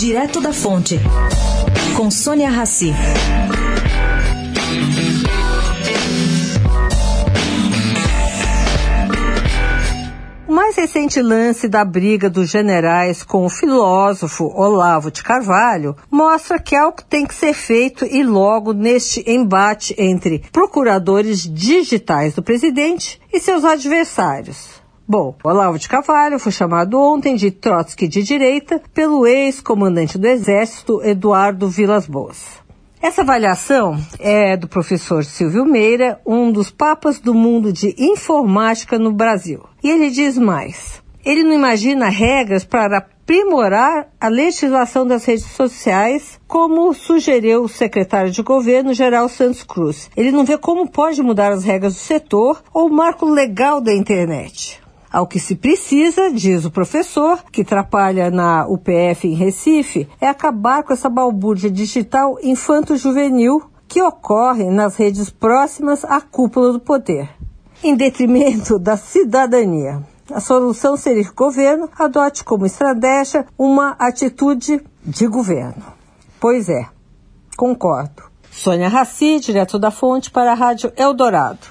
Direto da Fonte, com Sônia Rassi. O mais recente lance da briga dos generais com o filósofo Olavo de Carvalho mostra que algo tem que ser feito e logo neste embate entre procuradores digitais do presidente e seus adversários. Bom, Olavo de Carvalho foi chamado ontem de Trotsky de direita pelo ex-comandante do Exército Eduardo Vilas Boas. Essa avaliação é do professor Silvio Meira, um dos papas do mundo de informática no Brasil. E ele diz mais: ele não imagina regras para aprimorar a legislação das redes sociais, como sugeriu o secretário de governo, Geral Santos Cruz. Ele não vê como pode mudar as regras do setor ou o marco legal da internet. Ao que se precisa, diz o professor, que trabalha na UPF em Recife, é acabar com essa balbúrdia digital infanto-juvenil que ocorre nas redes próximas à cúpula do poder, em detrimento da cidadania. A solução seria que o governo adote como estratégia uma atitude de governo. Pois é, concordo. Sônia Raci, direto da Fonte, para a Rádio Eldorado.